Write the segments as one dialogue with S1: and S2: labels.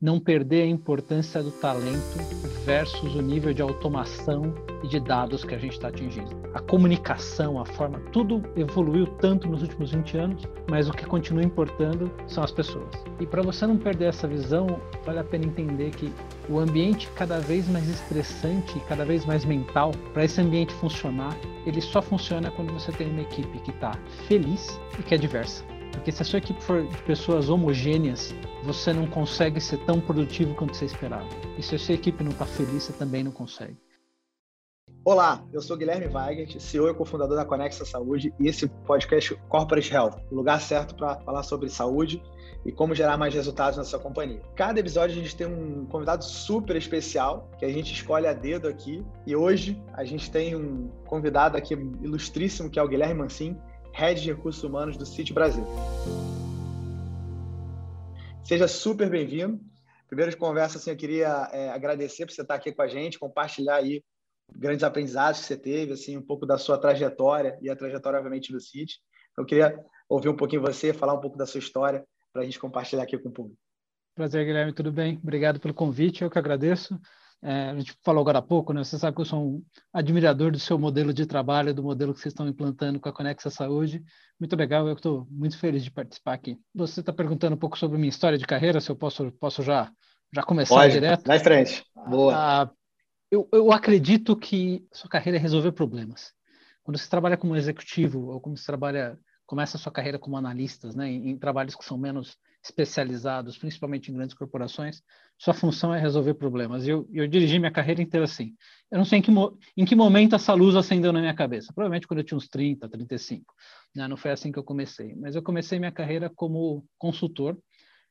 S1: não perder a importância do talento versus o nível de automação e de dados que a gente está atingindo. A comunicação, a forma, tudo evoluiu tanto nos últimos 20 anos, mas o que continua importando são as pessoas. E para você não perder essa visão, vale a pena entender que o ambiente cada vez mais estressante, cada vez mais mental, para esse ambiente funcionar, ele só funciona quando você tem uma equipe que está feliz e que é diversa. Porque se a sua equipe for de pessoas homogêneas, você não consegue ser tão produtivo quanto você esperava. E se a sua equipe não está feliz, você também não consegue.
S2: Olá, eu sou Guilherme Weigert, CEO e cofundador da Conexa Saúde e esse podcast Corporate Health, o lugar certo para falar sobre saúde e como gerar mais resultados na sua companhia. Cada episódio a gente tem um convidado super especial que a gente escolhe a dedo aqui e hoje a gente tem um convidado aqui ilustríssimo que é o Guilherme Mancin, Head de Recursos Humanos do City Brasil. Seja super bem-vindo. Primeiro de conversa, assim, eu queria é, agradecer por você estar aqui com a gente, compartilhar aí grandes aprendizados que você teve, assim, um pouco da sua trajetória e a trajetória, obviamente, do City. Eu queria ouvir um pouquinho você, falar um pouco da sua história para a gente compartilhar aqui com o público.
S1: Prazer, Guilherme, tudo bem? Obrigado pelo convite, eu que agradeço. É, a gente falou agora há pouco, né? Você sabe que eu sou um admirador do seu modelo de trabalho, do modelo que vocês estão implantando com a Conexa Saúde. Muito legal, eu estou muito feliz de participar aqui. Você está perguntando um pouco sobre minha história de carreira, se eu posso, posso já, já começar
S2: Pode,
S1: direto?
S2: Vai frente. Boa.
S1: Ah, eu, eu acredito que sua carreira é resolver problemas. Quando você trabalha como executivo ou como você trabalha, começa a sua carreira como analista, né, em, em trabalhos que são menos especializados, principalmente em grandes corporações, sua função é resolver problemas. Eu, eu dirigi minha carreira inteira assim. Eu não sei em que, em que momento essa luz acendeu na minha cabeça. Provavelmente quando eu tinha uns 30, 35. Né? Não foi assim que eu comecei. Mas eu comecei minha carreira como consultor.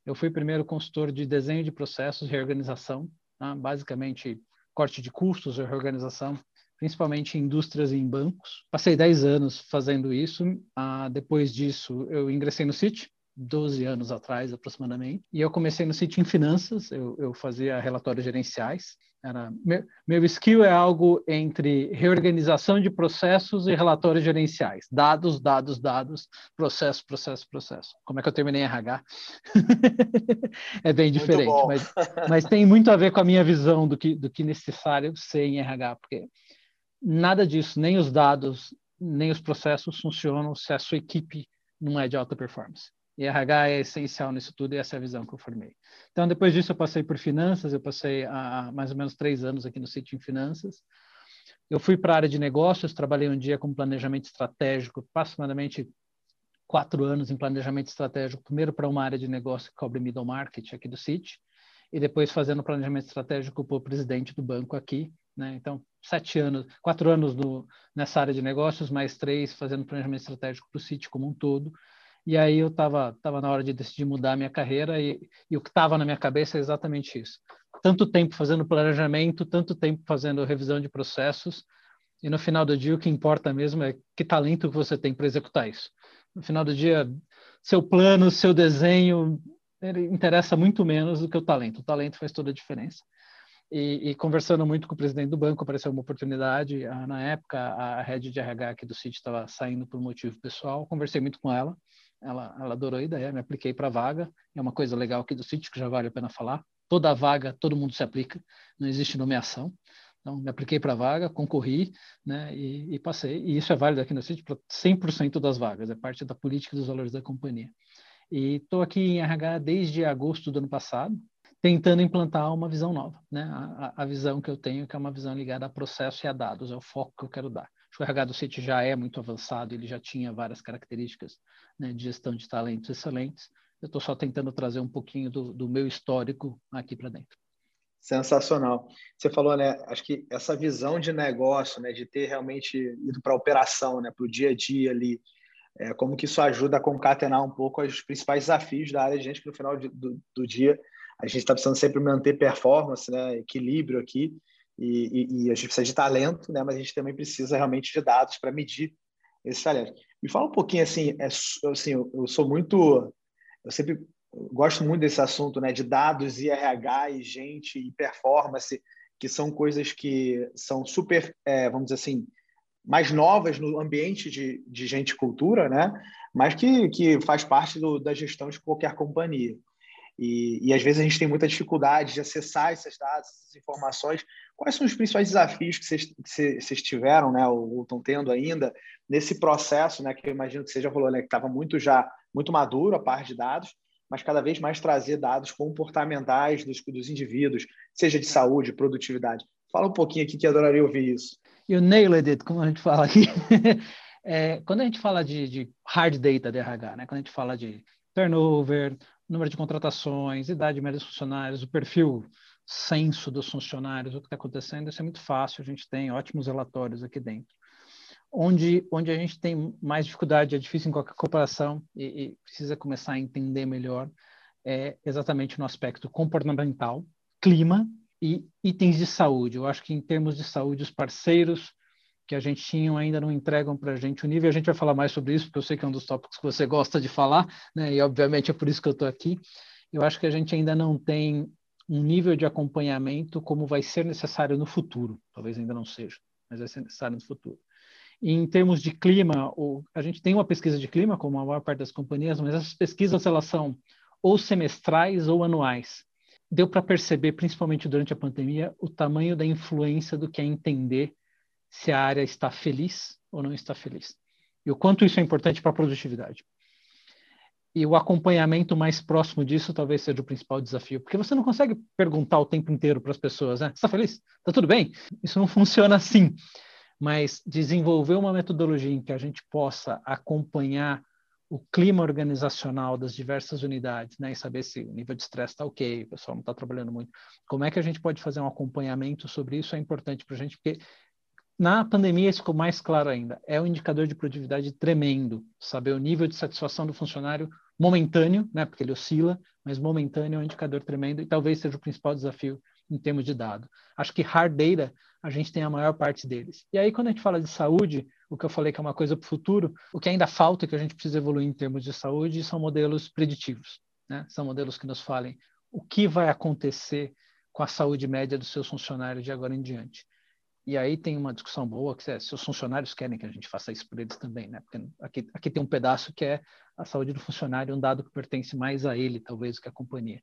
S1: Eu fui primeiro consultor de desenho de processos, reorganização, né? basicamente corte de custos, reorganização, principalmente em indústrias e em bancos. Passei 10 anos fazendo isso. Ah, depois disso, eu ingressei no City, 12 anos atrás, aproximadamente. E eu comecei no sítio em finanças, eu, eu fazia relatórios gerenciais. Era, meu, meu skill é algo entre reorganização de processos e relatórios gerenciais. Dados, dados, dados, processo, processo, processo. Como é que eu terminei em RH? é bem diferente, mas, mas tem muito a ver com a minha visão do que, do que necessário ser em RH, porque nada disso, nem os dados, nem os processos funcionam se a sua equipe não é de alta performance. E RH é essencial nisso tudo e essa é a visão que eu formei. Então, depois disso, eu passei por finanças, eu passei há mais ou menos três anos aqui no sítio em finanças. Eu fui para a área de negócios, trabalhei um dia com planejamento estratégico, aproximadamente quatro anos em planejamento estratégico, primeiro para uma área de negócio que cobre middle market aqui do City, e depois fazendo planejamento estratégico para o presidente do banco aqui, né? Então, sete anos, quatro anos no, nessa área de negócios, mais três fazendo planejamento estratégico para o City como um todo, e aí eu estava tava na hora de decidir mudar a minha carreira e, e o que estava na minha cabeça é exatamente isso. Tanto tempo fazendo planejamento, tanto tempo fazendo revisão de processos, e no final do dia o que importa mesmo é que talento que você tem para executar isso. No final do dia, seu plano, seu desenho, ele interessa muito menos do que o talento. O talento faz toda a diferença. E, e, conversando muito com o presidente do banco, apareceu uma oportunidade. Ah, na época, a rede de RH aqui do City estava saindo por motivo pessoal. Conversei muito com ela ela, ela adorou a ideia, me apliquei para a vaga. É uma coisa legal aqui do sítio que já vale a pena falar. Toda vaga, todo mundo se aplica, não existe nomeação. Então, me apliquei para a vaga, concorri né, e, e, passei. E isso é válido aqui no sítio para 100% das vagas, é parte da política dos valores da companhia. E estou aqui em RH desde agosto do ano passado, tentando implantar uma visão nova. Né? A, a, visão que eu tenho, que é uma visão ligada a processo e a dados, é o foco que eu quero dar. O RH do City já é muito avançado, ele já tinha várias características né, de gestão de talentos excelentes. Eu estou só tentando trazer um pouquinho do, do meu histórico aqui para dentro.
S2: Sensacional. Você falou, né? Acho que essa visão de negócio, né, de ter realmente ido para a operação, né, para o dia a dia ali, é, como que isso ajuda a concatenar um pouco os principais desafios da área de gente que no final de, do, do dia a gente está precisando sempre manter performance, né, equilíbrio aqui. E, e, e, a gente precisa de talento, né? mas a gente também precisa realmente de dados para medir esse talento. Me fala um pouquinho assim, é, assim eu, eu sou muito, eu sempre gosto muito desse assunto, né, de dados e RH e gente e performance, que são coisas que são super, é, vamos dizer assim, mais novas no ambiente de, de gente e cultura, né, mas que, que faz parte do, da gestão de qualquer companhia. E, e às vezes a gente tem muita dificuldade de acessar esses dados, essas informações. Quais são os principais desafios que vocês, tiveram, né, ou, estão tendo ainda nesse processo, né, que eu imagino que já falou, né, que estava muito já muito maduro a parte de dados, mas cada vez mais trazer dados comportamentais dos, dos indivíduos, seja de saúde, produtividade. Fala um pouquinho aqui que eu adoraria ouvir isso.
S1: You nailed it, como a gente fala aqui. é, quando a gente fala de, de, hard data de RH, né? quando a gente fala de turnover, número de contratações, idade média dos funcionários, o perfil censo dos funcionários, o que está acontecendo, isso é muito fácil, a gente tem ótimos relatórios aqui dentro. Onde, onde a gente tem mais dificuldade, é difícil em qualquer cooperação e, e precisa começar a entender melhor, é exatamente no aspecto comportamental, clima e itens de saúde. Eu acho que em termos de saúde, os parceiros que a gente tinha ainda não entregam para a gente o nível. A gente vai falar mais sobre isso, porque eu sei que é um dos tópicos que você gosta de falar, né? E obviamente é por isso que eu estou aqui. Eu acho que a gente ainda não tem um nível de acompanhamento como vai ser necessário no futuro. Talvez ainda não seja, mas vai ser necessário no futuro. E em termos de clima, a gente tem uma pesquisa de clima, como a maior parte das companhias, mas essas pesquisas elas são ou semestrais ou anuais. Deu para perceber, principalmente durante a pandemia, o tamanho da influência do que é entender se a área está feliz ou não está feliz. E o quanto isso é importante para a produtividade. E o acompanhamento mais próximo disso talvez seja o principal desafio, porque você não consegue perguntar o tempo inteiro para as pessoas, né? Está feliz? Está tudo bem? Isso não funciona assim. Mas desenvolver uma metodologia em que a gente possa acompanhar o clima organizacional das diversas unidades, né, e saber se o nível de estresse está ok, o pessoal não está trabalhando muito. Como é que a gente pode fazer um acompanhamento sobre isso é importante para a gente, porque na pandemia, isso ficou mais claro ainda. É um indicador de produtividade tremendo. Saber o nível de satisfação do funcionário momentâneo, né, porque ele oscila, mas momentâneo é um indicador tremendo e talvez seja o principal desafio em termos de dado. Acho que hard data, a gente tem a maior parte deles. E aí, quando a gente fala de saúde, o que eu falei que é uma coisa para o futuro, o que ainda falta, que a gente precisa evoluir em termos de saúde, são modelos preditivos. Né? São modelos que nos falem o que vai acontecer com a saúde média dos seus funcionários de agora em diante. E aí tem uma discussão boa, que é, se os funcionários querem que a gente faça isso por eles também, né? Porque aqui, aqui tem um pedaço que é a saúde do funcionário, um dado que pertence mais a ele, talvez, do que à companhia.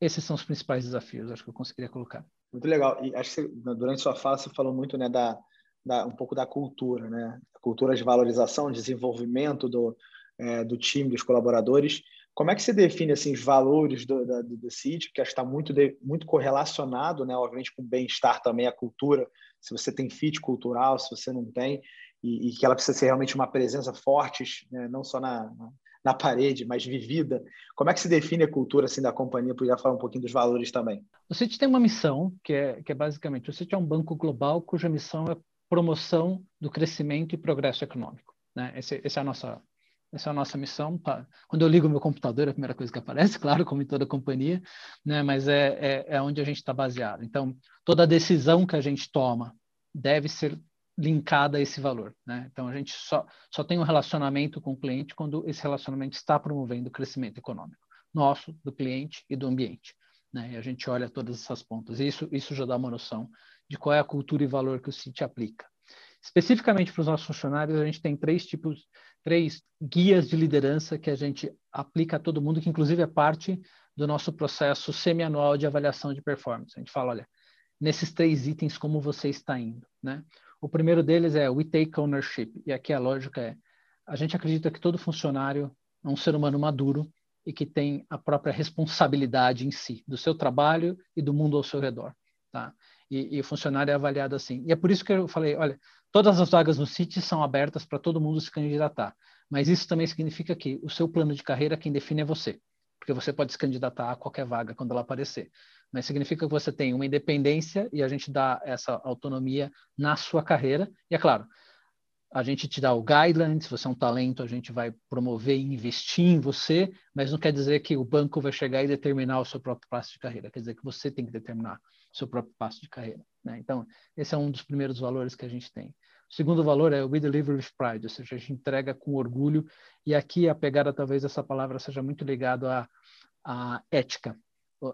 S1: Esses são os principais desafios, acho que eu conseguiria colocar.
S2: Muito legal. E acho que durante sua fala você falou muito, né, da, da um pouco da cultura, né? A cultura de valorização, desenvolvimento do, é, do time, dos colaboradores. Como é que você define assim, os valores do, do, do CIT, que acho que está muito, muito correlacionado, né, obviamente, com o bem-estar também, a cultura, se você tem fit cultural, se você não tem, e, e que ela precisa ser realmente uma presença forte, né, não só na, na, na, parede, mas vivida. Como é que se define a cultura assim, da companhia? Podia falar um pouquinho dos valores também.
S1: O CIT tem uma missão, que é, que é basicamente, o CIT é um banco global cuja missão é promoção do crescimento e progresso econômico. Né? Esse, essa é a nossa essa é a nossa missão. Quando eu ligo meu computador, é a primeira coisa que aparece, claro, como em toda companhia, né? mas é, é, é onde a gente está baseado. Então, toda decisão que a gente toma deve ser linkada a esse valor. Né? Então, a gente só, só tem um relacionamento com o cliente quando esse relacionamento está promovendo o crescimento econômico nosso, do cliente e do ambiente. Né? E a gente olha todas essas pontas. Isso, isso já dá uma noção de qual é a cultura e valor que o CIT aplica. Especificamente para os nossos funcionários, a gente tem três tipos, três guias de liderança que a gente aplica a todo mundo, que inclusive é parte do nosso processo semianual de avaliação de performance. A gente fala, olha, nesses três itens, como você está indo, né? O primeiro deles é We Take Ownership, e aqui a lógica é, a gente acredita que todo funcionário é um ser humano maduro e que tem a própria responsabilidade em si, do seu trabalho e do mundo ao seu redor, tá? E, e o funcionário é avaliado assim. E é por isso que eu falei, olha, Todas as vagas no CIT são abertas para todo mundo se candidatar, mas isso também significa que o seu plano de carreira quem define é você, porque você pode se candidatar a qualquer vaga quando ela aparecer. Mas significa que você tem uma independência e a gente dá essa autonomia na sua carreira. E é claro, a gente te dá o guideline, se você é um talento, a gente vai promover e investir em você, mas não quer dizer que o banco vai chegar e determinar o seu próprio passo de carreira, quer dizer que você tem que determinar o seu próprio passo de carreira. Né? Então, esse é um dos primeiros valores que a gente tem. O segundo valor é We Deliver with Pride, ou seja, a gente entrega com orgulho, e aqui a pegada talvez essa palavra seja muito ligado à, à ética.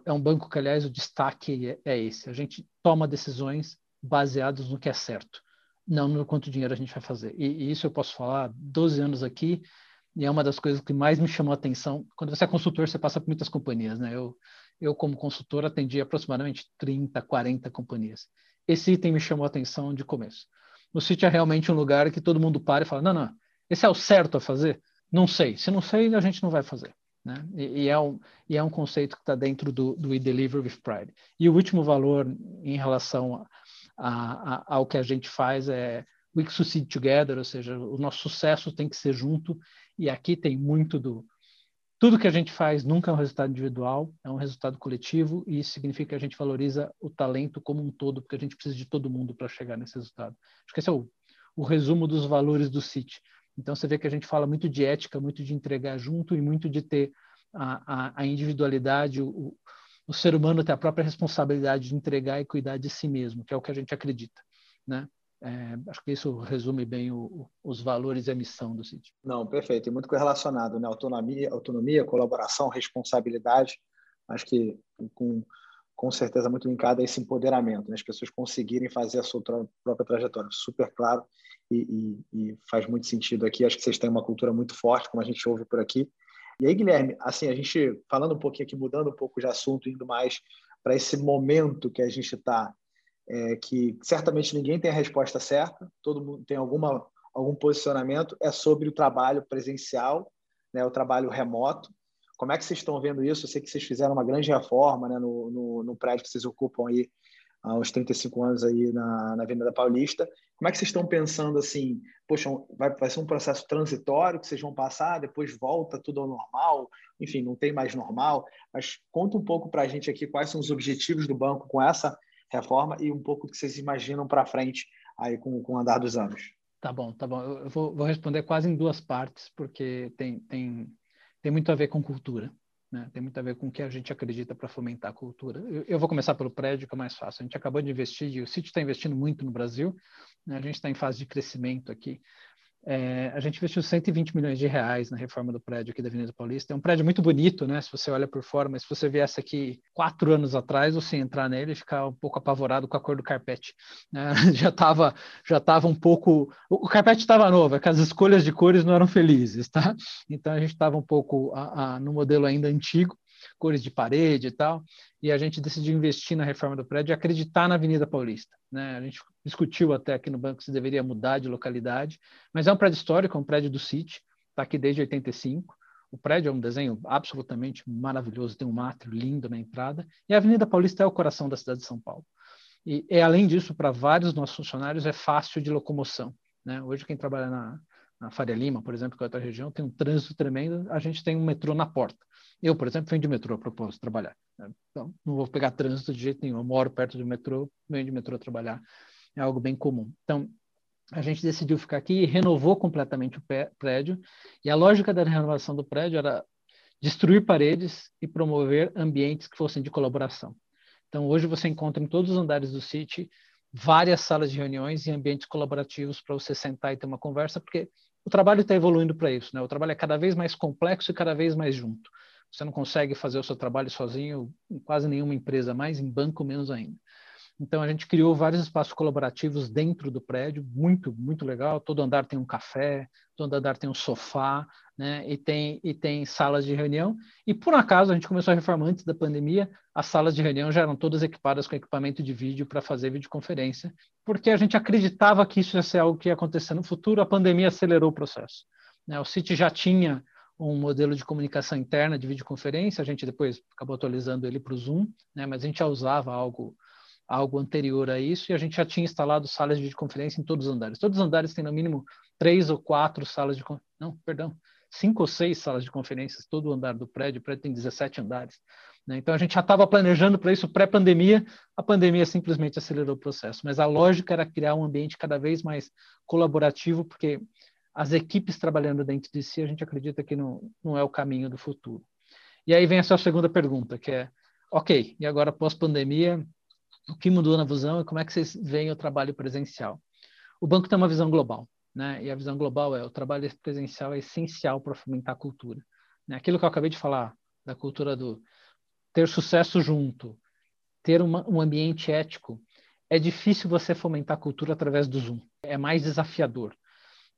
S1: É um banco que, aliás, o destaque é, é esse. A gente toma decisões baseadas no que é certo, não no quanto dinheiro a gente vai fazer. E, e isso eu posso falar, 12 anos aqui, e é uma das coisas que mais me chamou a atenção. Quando você é consultor, você passa por muitas companhias, né? Eu, eu como consultor, atendi aproximadamente 30, 40 companhias. Esse item me chamou a atenção de começo. O sítio é realmente um lugar que todo mundo para e fala: não, não, esse é o certo a fazer? Não sei. Se não sei, a gente não vai fazer. Né? E, e, é um, e é um conceito que está dentro do, do We Deliver with Pride. E o último valor em relação a, a, ao que a gente faz é We Succeed Together, ou seja, o nosso sucesso tem que ser junto. E aqui tem muito do. Tudo que a gente faz nunca é um resultado individual, é um resultado coletivo, e isso significa que a gente valoriza o talento como um todo, porque a gente precisa de todo mundo para chegar nesse resultado. Acho que esse é o, o resumo dos valores do CIT. Então, você vê que a gente fala muito de ética, muito de entregar junto e muito de ter a, a, a individualidade, o, o ser humano ter a própria responsabilidade de entregar e cuidar de si mesmo, que é o que a gente acredita, né? É, acho que isso resume bem o, os valores e a missão do sítio.
S2: Não, perfeito. E muito correlacionado, né? Autonomia, autonomia, colaboração, responsabilidade. Acho que com, com certeza muito linkado a esse empoderamento, né? as pessoas conseguirem fazer a sua própria trajetória. Super claro e, e, e, faz muito sentido aqui. Acho que vocês têm uma cultura muito forte, como a gente ouve por aqui. E aí, Guilherme, assim, a gente falando um pouquinho aqui, mudando um pouco de assunto, indo mais para esse momento que a gente está, é, que certamente ninguém tem a resposta certa, todo mundo tem alguma, algum posicionamento, é sobre o trabalho presencial, né, o trabalho remoto. Como é que vocês estão vendo isso? Eu sei que vocês fizeram uma grande reforma né, no, no, no prédio que vocês ocupam aí há uns 35 anos aí na, na Avenida Paulista. Como é que vocês estão pensando assim? Poxa, vai, vai ser um processo transitório que vocês vão passar, depois volta tudo ao normal? Enfim, não tem mais normal. Mas conta um pouco para a gente aqui quais são os objetivos do banco com essa reforma e um pouco do que vocês imaginam para frente aí com, com o andar dos anos.
S1: Tá bom, tá bom. Eu vou, vou responder quase em duas partes, porque tem, tem, tem muito a ver com cultura. Né? Tem muito a ver com o que a gente acredita para fomentar a cultura. Eu, eu, vou começar pelo prédio, que é mais fácil. A gente acabou de investir, e o City está investindo muito no Brasil. Né? A gente está em fase de crescimento aqui. É, a gente investiu 120 milhões de reais na reforma do prédio aqui da Avenida Paulista. É um prédio muito bonito, né? Se você olha por fora, mas se você viesse aqui quatro anos atrás, você entrar nele e ficar um pouco apavorado com a cor do carpete. Né? Já estava já tava um pouco. O carpete estava novo, é que as escolhas de cores não eram felizes, tá? Então a gente estava um pouco a, a, no modelo ainda antigo cores de parede e tal, e a gente decidiu investir na reforma do prédio e acreditar na Avenida Paulista. Né? A gente discutiu até aqui no banco se deveria mudar de localidade, mas é um prédio histórico, é um prédio do City, está aqui desde 85. O prédio é um desenho absolutamente maravilhoso, tem um mátrio lindo na entrada, e a Avenida Paulista é o coração da cidade de São Paulo. E, e além disso, para vários nossos funcionários, é fácil de locomoção. Né? Hoje, quem trabalha na, na Faria Lima, por exemplo, que é outra região, tem um trânsito tremendo, a gente tem um metrô na porta. Eu, por exemplo, venho de metrô a propósito trabalhar. Né? Então, não vou pegar trânsito de jeito nenhum. Eu moro perto do metrô, venho de metrô trabalhar. É algo bem comum. Então, a gente decidiu ficar aqui e renovou completamente o prédio. E a lógica da renovação do prédio era destruir paredes e promover ambientes que fossem de colaboração. Então, hoje você encontra em todos os andares do City várias salas de reuniões e ambientes colaborativos para você sentar e ter uma conversa, porque o trabalho está evoluindo para isso. Né? O trabalho é cada vez mais complexo e cada vez mais junto. Você não consegue fazer o seu trabalho sozinho em quase nenhuma empresa mais, em banco menos ainda. Então a gente criou vários espaços colaborativos dentro do prédio, muito, muito legal. Todo andar tem um café, todo andar tem um sofá, né? E tem e tem salas de reunião. E por acaso a gente começou a reformar antes da pandemia, as salas de reunião já eram todas equipadas com equipamento de vídeo para fazer videoconferência, porque a gente acreditava que isso ia ser algo que ia acontecer no futuro. A pandemia acelerou o processo. Né? O City já tinha um modelo de comunicação interna de videoconferência, a gente depois acabou atualizando ele para o Zoom, né, mas a gente já usava algo, algo anterior a isso e a gente já tinha instalado salas de videoconferência em todos os andares. Todos os andares têm no mínimo três ou quatro salas de não, perdão, cinco ou seis salas de conferências, todo o andar do prédio, o prédio tem 17 andares. Né? Então a gente já estava planejando para isso pré-pandemia, a pandemia simplesmente acelerou o processo, mas a lógica era criar um ambiente cada vez mais colaborativo, porque as equipes trabalhando dentro de si, a gente acredita que não, não é o caminho do futuro. E aí vem a sua segunda pergunta, que é, ok, e agora pós-pandemia, o que mudou na visão e como é que vocês veem o trabalho presencial? O banco tem uma visão global, né? E a visão global é o trabalho presencial é essencial para fomentar a cultura. Né? Aquilo que eu acabei de falar, da cultura do ter sucesso junto, ter uma, um ambiente ético, é difícil você fomentar a cultura através do Zoom. É mais desafiador.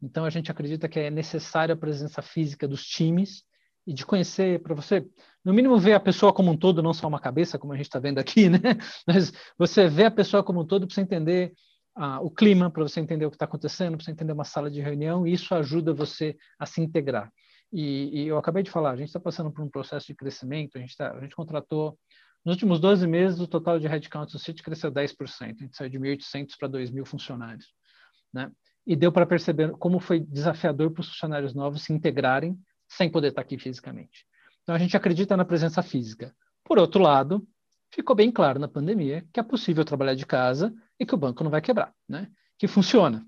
S1: Então, a gente acredita que é necessária a presença física dos times e de conhecer, para você, no mínimo, ver a pessoa como um todo, não só uma cabeça, como a gente está vendo aqui, né? Mas você vê a pessoa como um todo para você entender ah, o clima, para você entender o que está acontecendo, para você entender uma sala de reunião, e isso ajuda você a se integrar. E, e eu acabei de falar, a gente está passando por um processo de crescimento, a gente, tá, a gente contratou, nos últimos 12 meses, o total de headcount do City cresceu 10%, a gente saiu de 1.800 para 2.000 funcionários, né? E deu para perceber como foi desafiador para os funcionários novos se integrarem sem poder estar aqui fisicamente. Então, a gente acredita na presença física. Por outro lado, ficou bem claro na pandemia que é possível trabalhar de casa e que o banco não vai quebrar, né? Que funciona.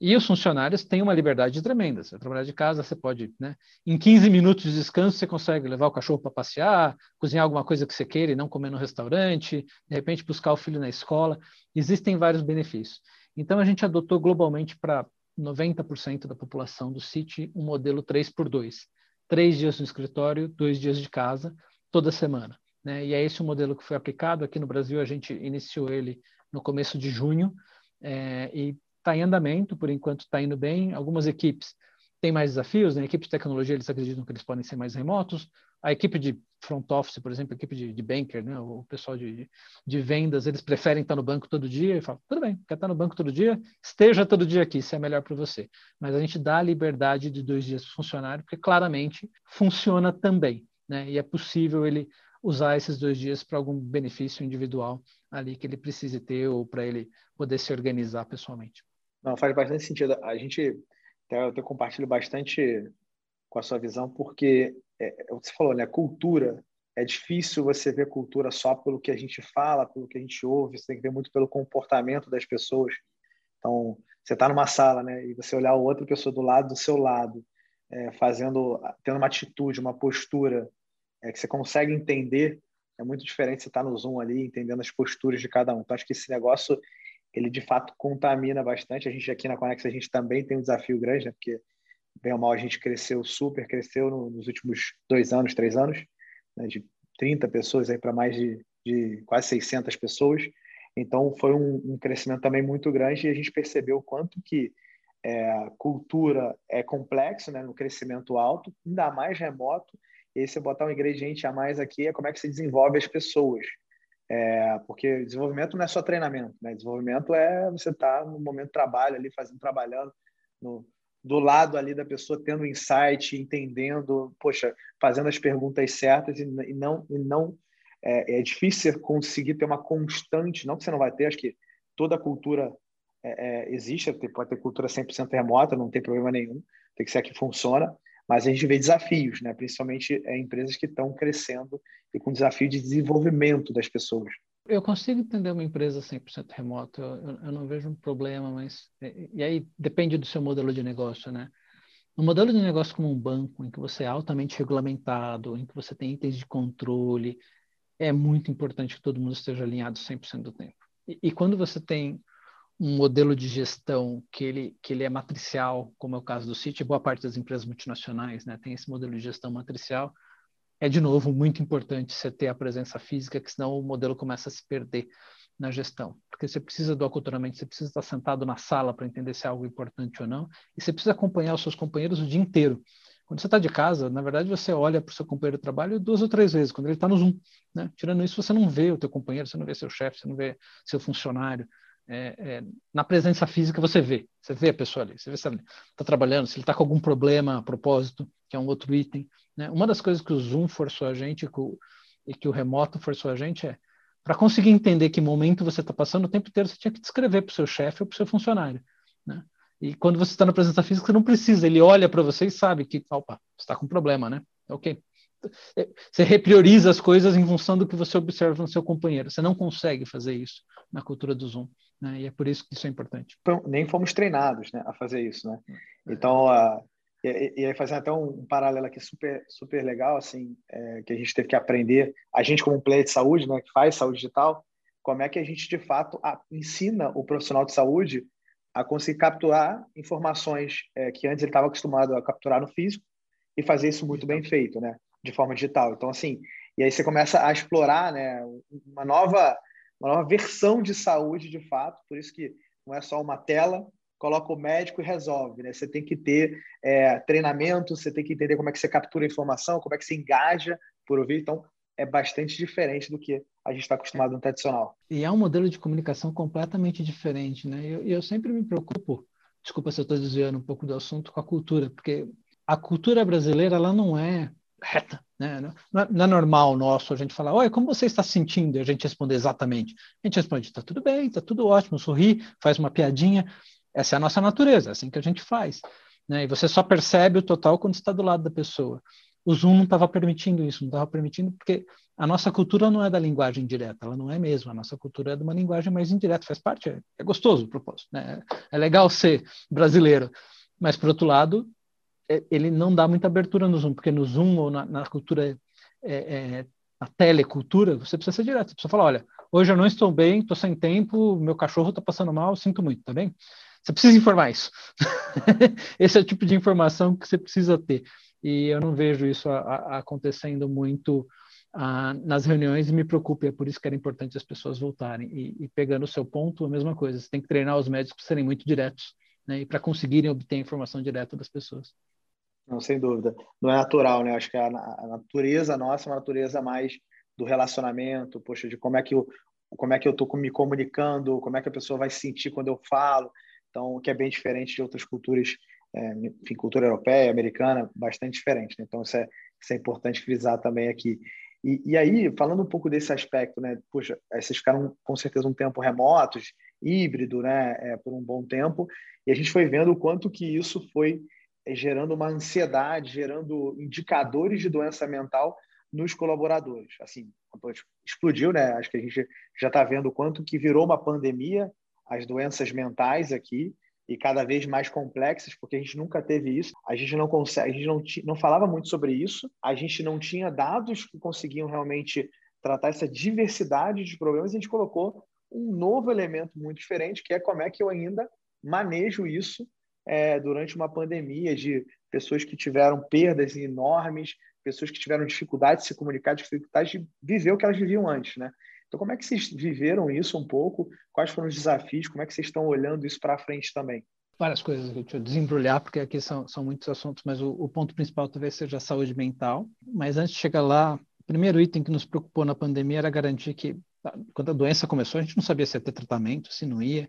S1: E os funcionários têm uma liberdade tremenda. Você trabalhar de casa, você pode, né? Em 15 minutos de descanso, você consegue levar o cachorro para passear, cozinhar alguma coisa que você queira e não comer no restaurante, de repente buscar o filho na escola. Existem vários benefícios. Então, a gente adotou globalmente para 90% da população do City um modelo 3 por 2. Três dias no escritório, dois dias de casa, toda semana. Né? E é esse o modelo que foi aplicado. Aqui no Brasil, a gente iniciou ele no começo de junho é, e está em andamento, por enquanto está indo bem. Algumas equipes têm mais desafios, né? a equipe de tecnologia, eles acreditam que eles podem ser mais remotos. A equipe de front office, por exemplo, a equipe de, de banker, né? o pessoal de, de vendas, eles preferem estar no banco todo dia e falam, tudo bem, quer estar no banco todo dia? Esteja todo dia aqui, se é melhor para você. Mas a gente dá a liberdade de dois dias para o funcionário, porque claramente funciona também. Né? E é possível ele usar esses dois dias para algum benefício individual ali que ele precise ter ou para ele poder se organizar pessoalmente.
S2: Não, faz bastante sentido. A gente, eu até compartilho bastante com a sua visão, porque é, é, você falou, né? Cultura. É difícil você ver cultura só pelo que a gente fala, pelo que a gente ouve, você tem que ver muito pelo comportamento das pessoas. Então, você está numa sala, né? E você olhar outra pessoa do lado do seu lado, é, fazendo, tendo uma atitude, uma postura é, que você consegue entender, é muito diferente você estar tá no Zoom ali, entendendo as posturas de cada um. Então, acho que esse negócio, ele de fato contamina bastante. A gente aqui na Conex, a gente também tem um desafio grande, né? Porque, bem ou mal, a gente cresceu super, cresceu nos últimos dois anos, três anos, né? de 30 pessoas aí para mais de, de quase 600 pessoas. Então, foi um, um, crescimento também muito grande e a gente percebeu o quanto que é, cultura é complexo, né, no crescimento alto, ainda mais remoto, e aí você botar um ingrediente a mais aqui é como é que se desenvolve as pessoas. É, porque desenvolvimento não é só treinamento, né? Desenvolvimento é você estar tá no momento de trabalho ali, fazendo, trabalhando no, do lado ali da pessoa, tendo insight, entendendo, poxa, fazendo as perguntas certas e, e não e não é, é, difícil conseguir ter uma constante, não que você não vai ter, acho que toda cultura é, é, existe, pode ter cultura 100% remota, não tem problema nenhum, tem que ser a que funciona, mas a gente vê desafios, né? principalmente é, empresas que estão crescendo e com desafio de desenvolvimento das pessoas.
S1: Eu consigo entender uma empresa 100% remota, eu, eu, não vejo um problema, mas. E aí depende do seu modelo de negócio, né? Um modelo de negócio como um banco, em que você é altamente regulamentado, em que você tem itens de controle, é muito importante que todo mundo esteja alinhado 100% do tempo. E, e quando você tem um modelo de gestão que ele, que ele é matricial, como é o caso do City, boa parte das empresas multinacionais né, tem esse modelo de gestão matricial, é de novo muito importante você ter a presença física, que senão o modelo começa a se perder na gestão. Porque você precisa do aculturamento, você precisa estar sentado na sala para entender se é algo importante ou não, e você precisa acompanhar os seus companheiros o dia inteiro. Quando você está de casa, na verdade, você olha para o seu companheiro de trabalho duas ou três vezes, quando ele está no Zoom. Né? Tirando isso, você não vê o teu companheiro, você não vê seu chefe, você não vê seu funcionário é, é, na presença física você vê, você vê a pessoa ali, você vê se ela está trabalhando, se ele está com algum problema a propósito, que é um outro item. Né? Uma das coisas que o Zoom forçou a gente que o, e que o remoto forçou a gente é para conseguir entender que momento você está passando o tempo inteiro, você tinha que descrever para o seu chefe ou para o seu funcionário. Né? E quando você está na presença física, você não precisa, ele olha para você e sabe que, opa, você está com problema, né? Ok. Você reprioriza as coisas em função do que você observa no seu companheiro. Você não consegue fazer isso na cultura do Zoom. Né? E é por isso que isso é importante.
S2: Então, nem fomos treinados né, a fazer isso, né? Então, uh, e, e, aí fazendo até um, paralelo aqui super super legal, assim, é, que a gente teve que aprender, a gente como player de saúde, né, que faz saúde digital, como é que a gente de fato a, ensina o profissional de saúde a conseguir capturar informações é, que antes ele estava acostumado a capturar no físico e fazer isso muito bem feito, né, de forma digital. Então, assim, e aí você começa a explorar, né, uma nova uma nova versão de saúde de fato, por isso que não é só uma tela coloca o médico e resolve. Né? Você tem que ter é, treinamento, você tem que entender como é que você captura a informação, como é que você engaja por ouvir. Então, é bastante diferente do que a gente está acostumado no tradicional.
S1: E é um modelo de comunicação completamente diferente. Né? E eu, eu sempre me preocupo, desculpa se eu estou desviando um pouco do assunto, com a cultura, porque a cultura brasileira ela não é reta. Né? Não, é, não é normal nosso a gente falar, oi, como você está se sentindo? E a gente responder exatamente. A gente responde, está tudo bem, está tudo ótimo, sorri, faz uma piadinha. Essa é a nossa natureza, é assim que a gente faz. Né? E você só percebe o total quando está do lado da pessoa. O Zoom não estava permitindo isso, não estava permitindo porque a nossa cultura não é da linguagem direta, ela não é mesmo. A nossa cultura é de uma linguagem mais indireta, faz parte, é, é gostoso o propósito. Né? É legal ser brasileiro, mas, por outro lado, ele não dá muita abertura no Zoom, porque no Zoom ou na, na cultura, é, é, na telecultura, você precisa ser direto. Você precisa falar, olha, hoje eu não estou bem, estou sem tempo, meu cachorro está passando mal, sinto muito, tá bem? Você precisa informar isso. Esse é o tipo de informação que você precisa ter. E eu não vejo isso a, a, acontecendo muito a, nas reuniões e me preocupa. É por isso que era importante as pessoas voltarem. E, e pegando o seu ponto, a mesma coisa. Você tem que treinar os médicos para serem muito diretos né, e para conseguirem obter informação direta das pessoas.
S2: Não, sem dúvida. Não é natural, né? Acho que a, natureza nossa é uma natureza mais do relacionamento, poxa, de como é que eu, como é que eu estou me comunicando, como é que a pessoa vai se sentir quando eu falo. Então, o que é bem diferente de outras culturas, é, enfim, cultura europeia, americana, bastante diferente. Né? Então, isso é, isso é importante frisar também aqui. E, e, aí, falando um pouco desse aspecto, né? Puxa, vocês ficaram com certeza um tempo remotos, híbrido, né? É, por um bom tempo, e a gente foi vendo o quanto que isso foi é, gerando uma ansiedade, gerando indicadores de doença mental nos colaboradores. Assim, explodiu, né? Acho que a gente já está vendo o quanto que virou uma pandemia as doenças mentais aqui e cada vez mais complexas, porque a gente nunca teve isso. A gente não consegue, a gente não, não falava muito sobre isso. A gente não tinha dados que conseguiam realmente tratar essa diversidade de problemas. A gente colocou um novo elemento muito diferente, que é como é que eu ainda manejo isso é, durante uma pandemia de pessoas que tiveram perdas enormes, pessoas que tiveram dificuldade de se comunicar, dificuldade de viver o que elas viviam antes, né? Então, como é que vocês viveram isso um pouco? Quais foram os desafios? Como é que vocês estão olhando isso para frente também?
S1: Várias coisas, deixa eu desembrulhar, porque aqui são, são muitos assuntos, mas o, o ponto principal talvez seja a saúde mental. Mas antes de chegar lá, o primeiro item que nos preocupou na pandemia era garantir que, quando a doença começou, a gente não sabia se ia ter tratamento, se não ia.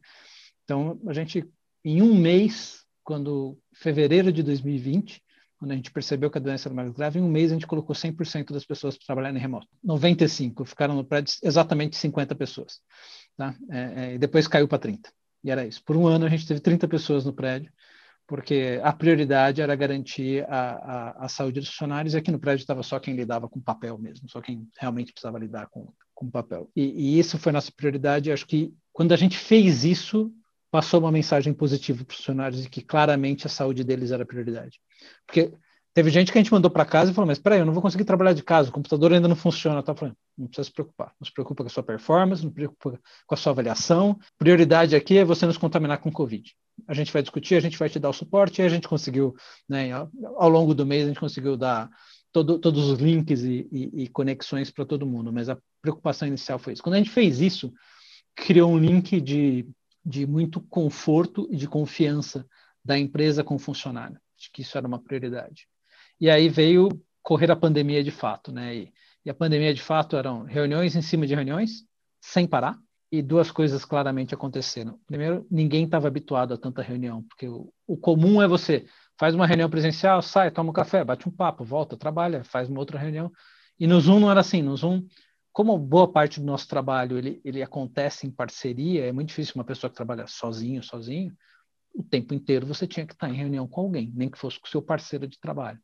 S1: Então, a gente, em um mês, quando fevereiro de 2020, quando a gente percebeu que a doença era mais grave, em um mês a gente colocou 100% das pessoas para trabalhar em remoto. 95 ficaram no prédio, exatamente 50 pessoas. Tá? É, é, e depois caiu para 30. E era isso. Por um ano a gente teve 30 pessoas no prédio, porque a prioridade era garantir a, a, a saúde dos funcionários, e aqui no prédio estava só quem lidava com papel mesmo, só quem realmente precisava lidar com, com papel. E, e isso foi nossa prioridade. Acho que quando a gente fez isso, passou uma mensagem positiva para os funcionários de que claramente a saúde deles era prioridade. Porque teve gente que a gente mandou para casa e falou: Mas peraí, eu não vou conseguir trabalhar de casa, o computador ainda não funciona. Tá falando, não precisa se preocupar. Não se preocupa com a sua performance, não se preocupa com a sua avaliação. Prioridade aqui é você nos contaminar com Covid. A gente vai discutir, a gente vai te dar o suporte, e a gente conseguiu, né, ao longo do mês, a gente conseguiu dar todo, todos os links e, e, e conexões para todo mundo, mas a preocupação inicial foi isso. Quando a gente fez isso, criou um link de de muito conforto e de confiança da empresa com o funcionário. Acho que isso era uma prioridade. E aí veio correr a pandemia de fato, né? E, e a pandemia de fato eram reuniões em cima de reuniões, sem parar, e duas coisas claramente aconteceram. Primeiro, ninguém estava habituado a tanta reunião, porque o, o, comum é você faz uma reunião presencial, sai, toma um café, bate um papo, volta, trabalha, faz uma outra reunião. E no Zoom não era assim, no Zoom como boa parte do nosso trabalho ele, ele acontece em parceria, é muito difícil uma pessoa que trabalha sozinho, sozinho, o tempo inteiro você tinha que estar em reunião com alguém, nem que fosse com o seu parceiro de trabalho.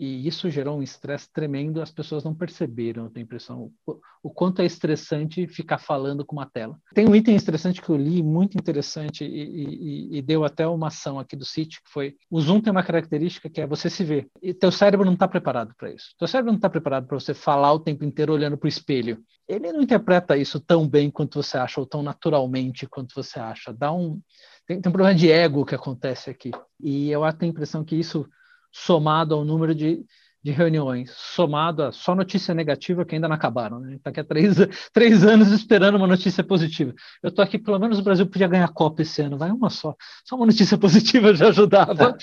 S1: E isso gerou um estresse tremendo, as pessoas não perceberam, eu tenho a impressão, o, o, quanto é estressante ficar falando com uma tela. Tem um item estressante que eu li, muito interessante, e, e, e deu até uma ação aqui do sítio, que foi, o Zoom tem uma característica que é você se ver, e teu cérebro não está preparado para isso. Teu cérebro não está preparado para você falar o tempo inteiro olhando para o espelho. Ele não interpreta isso tão bem quanto você acha, ou tão naturalmente quanto você acha. Dá um... Tem, tem um problema de ego que acontece aqui. E eu tenho a impressão que isso somado ao número de, de reuniões, somado a só notícia negativa que ainda não acabaram. Né? Está aqui há três, três anos esperando uma notícia positiva. Eu estou aqui, pelo menos o Brasil podia ganhar Copa esse ano, vai uma só. Só uma notícia positiva já ajudava.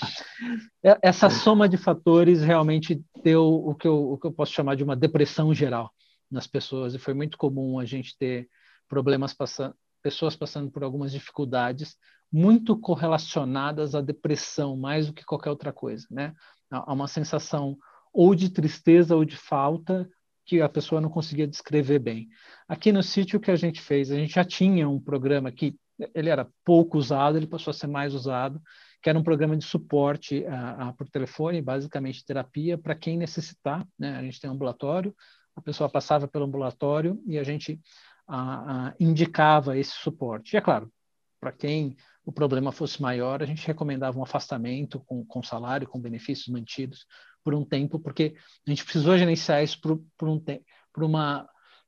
S1: É, essa soma de fatores realmente deu o que, eu, o que eu posso chamar de uma depressão geral nas pessoas, e foi muito comum a gente ter problemas passando, pessoas passando por algumas dificuldades muito correlacionadas à depressão, mais do que qualquer outra coisa, né? Há uma sensação ou de tristeza ou de falta que a pessoa não conseguia descrever bem. Aqui no sítio que a gente fez, a gente já tinha um programa que ele era pouco usado, ele passou a ser mais usado, que era um programa de suporte a, a por telefone, basicamente terapia para quem necessitar. Né? A gente tem um ambulatório, a pessoa passava pelo ambulatório e a gente a, a, indicava esse suporte. E é claro, para quem o problema fosse maior, a gente recomendava um afastamento com, com salário, com benefícios mantidos por um tempo, porque a gente precisou gerenciar isso por, por um tempo, por uma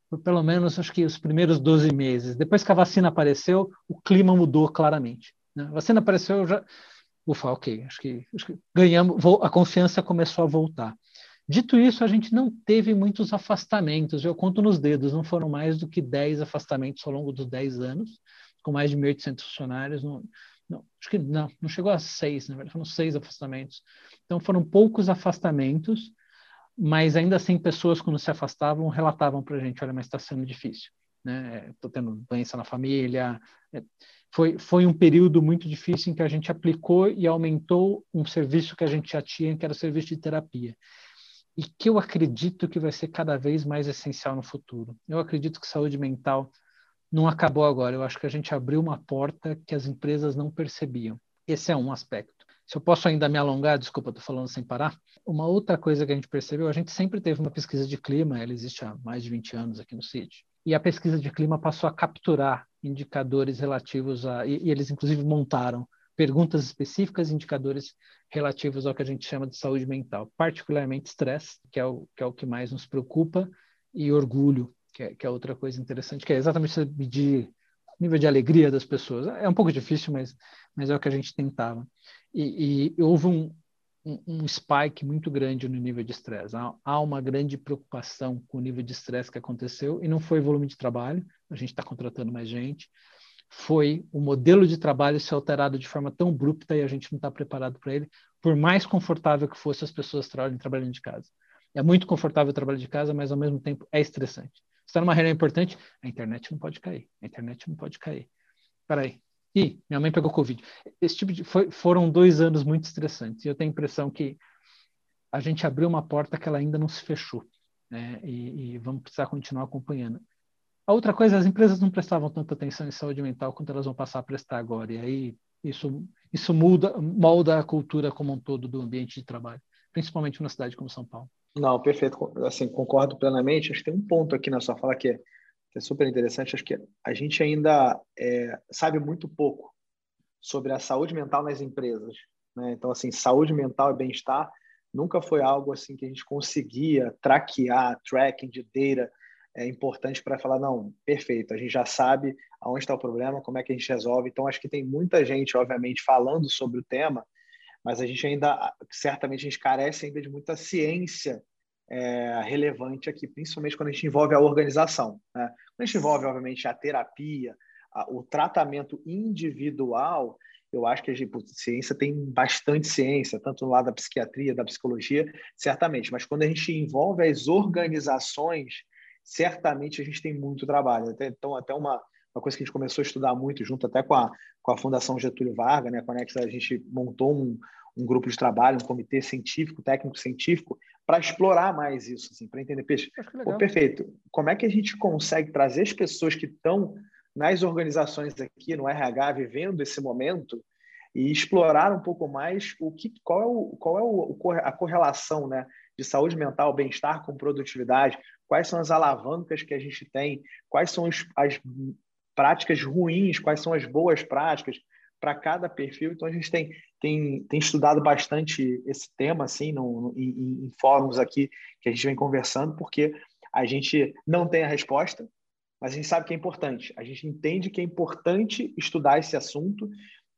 S1: por pelo menos acho que os primeiros 12 meses. Depois que a vacina apareceu, o clima mudou claramente. Né? A vacina apareceu, já. Ufa, ok, acho que, acho que ganhamos, a confiança começou a voltar. Dito isso, a gente não teve muitos afastamentos, eu conto nos dedos, não foram mais do que 10 afastamentos ao longo dos 10 anos com mais de 1.800 funcionários. Não, não, acho que não, não chegou a seis, na verdade, foram seis afastamentos. Então, foram poucos afastamentos, mas ainda assim, pessoas, quando se afastavam, relatavam para a gente: olha, mas está sendo difícil. Estou né? tendo doença na família. É, foi, foi um período muito difícil em que a gente aplicou e aumentou um serviço que a gente já tinha, que era o serviço de terapia. E que eu acredito que vai ser cada vez mais essencial no futuro. Eu acredito que saúde mental não acabou agora. Eu acho que a gente abriu uma porta que as empresas não percebiam. Esse é um aspecto. Se eu posso ainda me alongar, desculpa, estou falando sem parar. Uma outra coisa que a gente percebeu, a gente sempre teve uma pesquisa de clima, ela existe há mais de 20 anos aqui no CIT. E a pesquisa de clima passou a capturar indicadores relativos a. E, e eles, inclusive, montaram perguntas específicas, indicadores relativos ao que a gente chama de saúde mental, particularmente estresse, que, é que é o que mais nos preocupa, e orgulho, que é, que é outra coisa interessante, que é exatamente medir o nível de alegria das pessoas. É um pouco difícil, mas, mas é o que a gente tentava. E, e houve um, um, um, spike muito grande no nível de estresse. Há, há, uma grande preocupação com o nível de estresse que aconteceu, e não foi volume de trabalho, a gente está contratando mais gente, foi o modelo de trabalho ser alterado de forma tão abrupta e a gente não está preparado para ele, por mais confortável que fosse as pessoas trabalhando de casa. É muito confortável o trabalho de casa, mas ao mesmo tempo é estressante está numa reunião importante, a internet não pode cair. A internet não pode cair. Peraí. Ih, minha mãe pegou Covid. Esse tipo de. Foi, foram dois anos muito estressantes. E eu tenho a impressão que a gente abriu uma porta que ela ainda não se fechou. Né? E, e vamos precisar continuar acompanhando. A outra coisa, as empresas não prestavam tanta atenção em saúde mental quanto elas vão passar a prestar agora. E aí isso, isso muda, molda a cultura como um todo do ambiente de trabalho, principalmente numa cidade como São Paulo.
S2: Não, perfeito. Assim, concordo plenamente. Acho que tem um ponto aqui na sua fala que é, que é super interessante. Acho que a gente ainda é, sabe muito pouco sobre a saúde mental nas empresas. Né? Então, assim, saúde mental e bem-estar nunca foi algo assim que a gente conseguia traquear, tracking de data é importante para falar, não, perfeito, a gente já sabe aonde está o problema, como é que a gente resolve. Então, acho que tem muita gente, obviamente, falando sobre o tema, mas a gente ainda, certamente, a gente carece ainda de muita ciência é, relevante aqui, principalmente quando a gente envolve a organização. Né? Quando a gente envolve, obviamente, a terapia, a, o tratamento individual, eu acho que a gente, ciência tem bastante ciência, tanto no lado da psiquiatria, da psicologia, certamente, mas quando a gente envolve as organizações, certamente a gente tem muito trabalho. Então, até uma, uma coisa que a gente começou a estudar muito, junto até com a, com a Fundação Getúlio Vargas, né, com a Nexa, a gente montou um, um grupo de trabalho, um comitê científico, técnico-científico, para explorar mais isso, assim, para entender. Peixe, Pô, perfeito. Como é que a gente consegue trazer as pessoas que estão nas organizações aqui, no RH, vivendo esse momento, e explorar um pouco mais o que, qual é, o, qual é o, a correlação né, de saúde mental, bem-estar com produtividade, quais são as alavancas que a gente tem, quais são as práticas ruins, quais são as boas práticas para cada perfil. Então, a gente tem, tem, tem estudado bastante esse tema assim, no, no em, em fóruns aqui que a gente vem conversando, porque a gente não tem a resposta, mas a gente sabe que é importante. A gente entende que é importante estudar esse assunto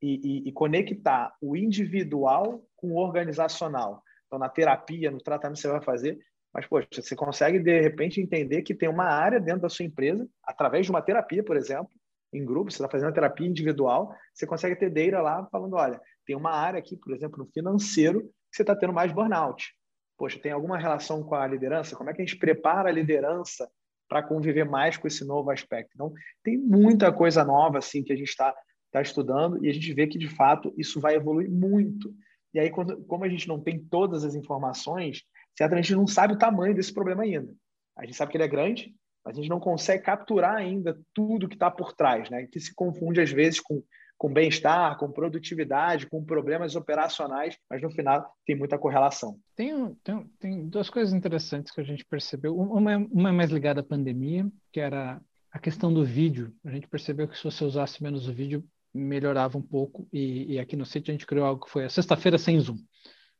S2: e, e, e conectar o individual com o organizacional, então na terapia, no tratamento que você vai fazer, mas, poxa, você consegue, de repente, entender que tem uma área dentro da sua empresa, através de uma terapia, por exemplo, em grupo, você está fazendo terapia individual, você consegue ter data lá falando, olha, tem uma área aqui, por exemplo, no financeiro, que você está tendo mais burnout. Poxa, tem alguma relação com a liderança? Como é que a gente prepara a liderança para conviver mais com esse novo aspecto? Então, tem muita coisa nova assim que a gente está tá estudando e a gente vê que, de fato, isso vai evoluir muito. E aí, quando, como a gente não tem todas as informações, certo? a gente não sabe o tamanho desse problema ainda. A gente sabe que ele é grande, mas a gente não consegue capturar ainda tudo que está por trás, né? que se confunde às vezes com, com bem-estar, com produtividade, com problemas operacionais, mas no final tem muita correlação.
S1: Tem, tem, tem duas coisas interessantes que a gente percebeu. Uma, uma é mais ligada à pandemia, que era a questão do vídeo. A gente percebeu que se você usasse menos o vídeo, melhorava um pouco. E, e aqui no sítio a gente criou algo que foi a sexta-feira sem Zoom.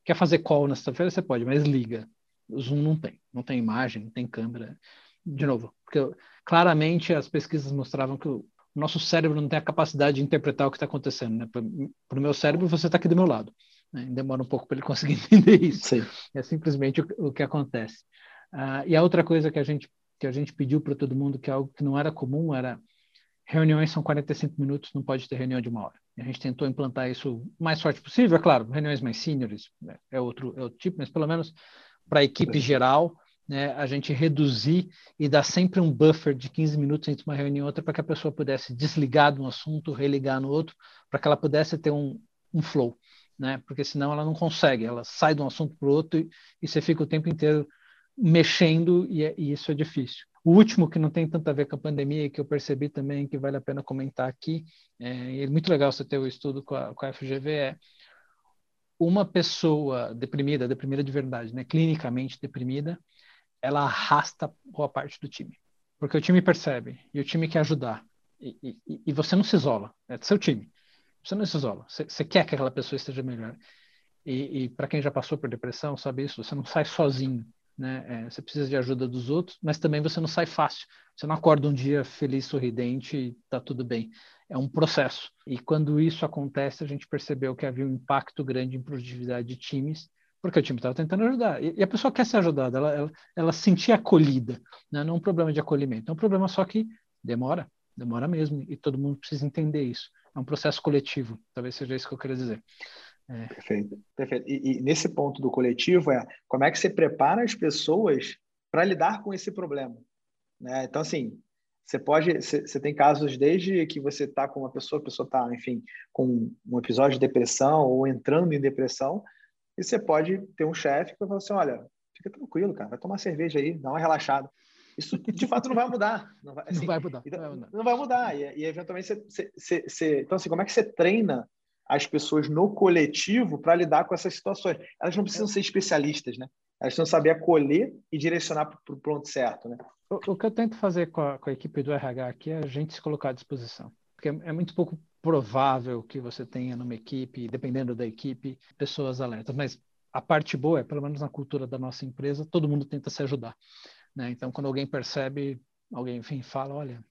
S1: Quer fazer call na sexta-feira? Você pode, mas liga. O Zoom não tem. Não tem imagem, não tem câmera de novo, porque claramente as pesquisas mostravam que o nosso cérebro não tem a capacidade de interpretar o que está acontecendo. Né? Para o meu cérebro, você está aqui do meu lado. Né? Demora um pouco para ele conseguir entender isso. Sim. É simplesmente o, o que acontece. Uh, e a outra coisa que a gente que a gente pediu para todo mundo, que é algo que não era comum, era reuniões são 45 minutos, não pode ter reunião de uma hora. A gente tentou implantar isso o mais forte possível, é claro, reuniões mais seniors né? é outro, é outro tipo, mas pelo menos para a equipe geral, né, a gente reduzir e dar sempre um buffer de 15 minutos entre uma reunião e outra para que a pessoa pudesse desligar de um assunto, religar no outro, para que ela pudesse ter um, um flow, né? Porque senão ela não consegue, ela sai de um assunto para o outro e, e, você fica o tempo inteiro mexendo e, é, e, isso é difícil. O último que não tem tanto a ver com a pandemia que eu percebi também que vale a pena comentar aqui, é, é muito legal você ter o estudo com a, com a FGV, é uma pessoa deprimida, deprimida de verdade, né, clinicamente deprimida, ela arrasta boa parte do time. Porque o time percebe e o time quer ajudar. E, e, e você não se isola, é seu time. Você não se isola. Você, você quer que aquela pessoa esteja melhor. E, e para quem já passou por depressão, sabe isso, você não sai sozinho. Né? É, você precisa de ajuda dos outros, mas também você não sai fácil. Você não acorda um dia feliz, sorridente e está tudo bem. É um processo. E quando isso acontece, a gente percebeu que havia um impacto grande em produtividade de times porque o time estava tentando ajudar. E, e, a pessoa quer ser ajudada, ela, ela, ela se sentir acolhida, né? não é um problema de acolhimento, é um problema só que demora, demora mesmo, e todo mundo precisa entender isso. É um processo coletivo, talvez seja isso que eu queria dizer.
S2: É. Perfeito, perfeito. E, e, nesse ponto do coletivo é como é que você prepara as pessoas para lidar com esse problema. Né? Então, assim, você pode, você tem casos desde que você está com uma pessoa, a pessoa está, enfim, com um episódio de depressão ou entrando em depressão, e você pode ter um chefe que vai falar assim: olha, fica tranquilo, cara, vai tomar cerveja aí, dá uma relaxada. Isso de fato não vai mudar.
S1: Não vai, assim, não vai mudar.
S2: Então, não vai mudar. Não vai mudar. E, e eventualmente você, você, você, Então, assim, como é que você treina as pessoas no coletivo para lidar com essas situações? Elas não precisam ser especialistas, né? Elas precisam saber acolher e direcionar para o ponto certo, né?
S1: O, o, que eu tento fazer com a, com a equipe do RH aqui é a gente se colocar à disposição. Porque é, é muito pouco provável que você tenha numa equipe, dependendo da equipe, pessoas alertas. Mas a parte boa é, pelo menos na cultura da nossa empresa, todo mundo tenta se ajudar. Né? Então, quando alguém percebe, alguém, enfim, fala, olha,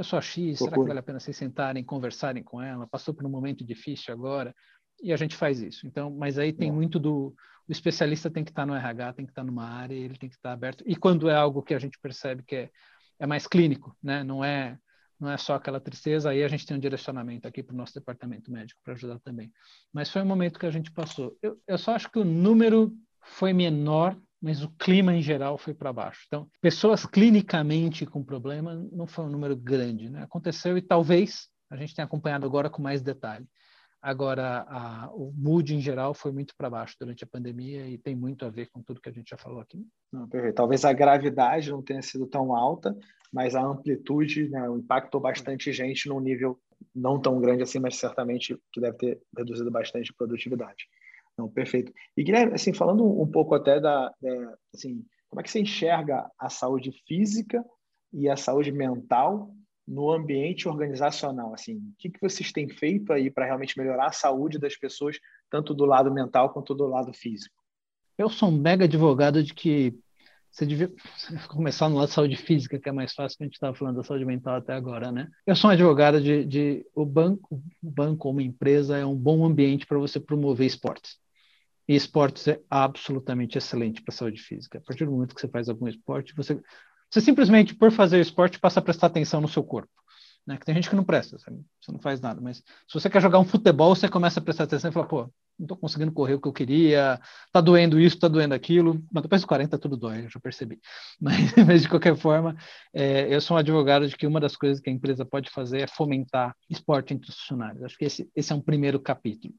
S1: pessoa X, será que vale a pena vocês sentarem, conversarem com ela? Passou por um momento difícil agora, e a gente faz isso. Então, mas aí tem muito do o especialista tem que estar no RH, tem que estar numa área, ele tem que estar aberto. E quando é algo que a gente percebe que é, é mais clínico, né? Não é não é só aquela tristeza, aí a gente tem um direcionamento aqui para o nosso departamento médico para ajudar também. Mas foi um momento que a gente passou. Eu, eu só acho que o número foi menor, mas o clima em geral foi para baixo. Então, pessoas clinicamente com problema não foi um número grande, né? Aconteceu e talvez a gente tenha acompanhado agora com mais detalhe. Agora, a, o mood em geral foi muito para baixo durante a pandemia e tem muito a ver com tudo que a gente já falou aqui.
S2: Não, perfeito. Talvez a gravidade não tenha sido tão alta, mas a amplitude né, impactou bastante gente num nível não tão grande assim, mas certamente que deve ter reduzido bastante a produtividade. Não, perfeito. E Guilherme, assim, falando um pouco até da, da assim, como é que você enxerga a saúde física e a saúde mental no ambiente organizacional? Assim, o que, que vocês têm feito aí para realmente melhorar a saúde das pessoas, tanto do lado mental quanto do lado físico?
S1: Eu sou um mega advogado de que você devia começar no lado de saúde física, que é mais fácil que a gente estava falando da saúde mental até agora, né? Eu sou um advogado de, de o banco, o banco ou uma empresa é um bom ambiente para você promover esportes. E esportes é absolutamente excelente para a saúde física. A partir do momento que você faz algum esporte, você, você simplesmente, por fazer esporte, passa a prestar atenção no seu corpo. Né? Que tem gente que não presta, sabe? você não faz nada. Mas se você quer jogar um futebol, você começa a prestar atenção e fala, pô, não estou conseguindo correr o que eu queria, tá doendo isso, tá doendo aquilo. Mas depois dos 40 tudo dói, eu já percebi. Mas, mas de qualquer forma, é, eu sou um advogado de que uma das coisas que a empresa pode fazer é fomentar esporte funcionários. Acho que esse, esse é um primeiro capítulo.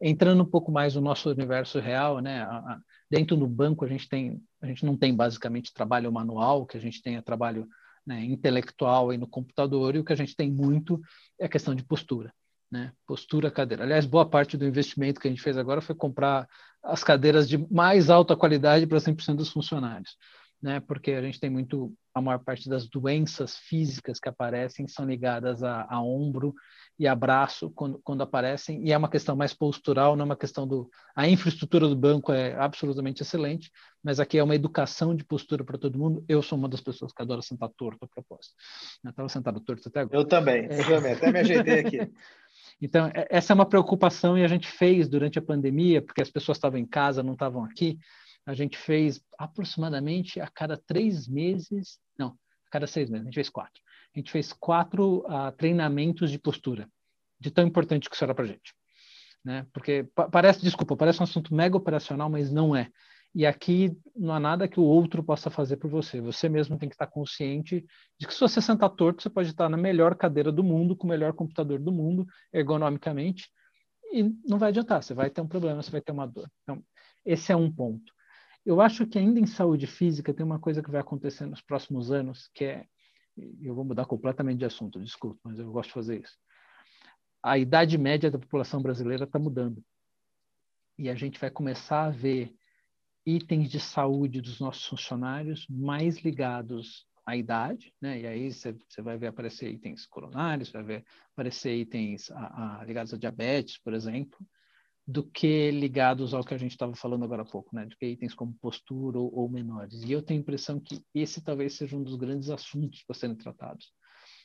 S1: Entrando um pouco mais no nosso universo real, né? A, a, dentro do banco a gente tem, a gente não tem basicamente trabalho manual, que a gente tenha trabalho né, intelectual e no computador, e o que a gente tem muito é a questão de postura. Né? Postura, cadeira. Aliás, boa parte do investimento que a gente fez agora foi comprar as cadeiras de mais alta qualidade para 100% dos funcionários, né? Porque a gente tem muito, a maior parte das doenças físicas que aparecem são ligadas a, a ombro e abraço quando, quando aparecem, e é uma questão mais postural, não é uma questão do. A infraestrutura do banco é absolutamente excelente, mas aqui é uma educação de postura para todo mundo. Eu sou uma das pessoas que adora sentar torto a propósito. Eu estava sentado torto até agora.
S2: Eu também, eu também, até me ajeitei aqui.
S1: Então, é, essa é uma preocupação e a gente fez durante a pandemia, porque as pessoas estavam em casa, não estavam aqui. A gente fez aproximadamente a cada três meses, não, a cada seis meses, a gente fez quatro a gente fez quatro uh, treinamentos de postura, de tão importante que isso era para gente. Né? Porque parece, desculpa, parece um assunto mega operacional, mas não é. E aqui não há nada que o outro possa fazer por você. Você mesmo tem que estar consciente de que se você sentar torto, você pode estar na melhor cadeira do mundo, com o melhor computador do mundo, ergonomicamente, e não vai adiantar. Você vai ter um problema, você vai ter uma dor. Então, esse é um ponto. Eu acho que ainda em saúde física tem uma coisa que vai acontecer nos próximos anos, que é eu vou mudar completamente de assunto, desculpa, mas eu gosto de fazer isso. A idade média da população brasileira está mudando. E a gente vai começar a ver itens de saúde dos nossos funcionários mais ligados à idade, né? E aí você vai ver aparecer itens coronários, vai ver aparecer itens a, a, ligados a diabetes, por exemplo, do que ligados ao que a gente estava falando agora há pouco, né? De que itens como postura ou, ou, menores. E eu tenho a impressão que esse talvez seja um dos grandes assuntos para serem tratados.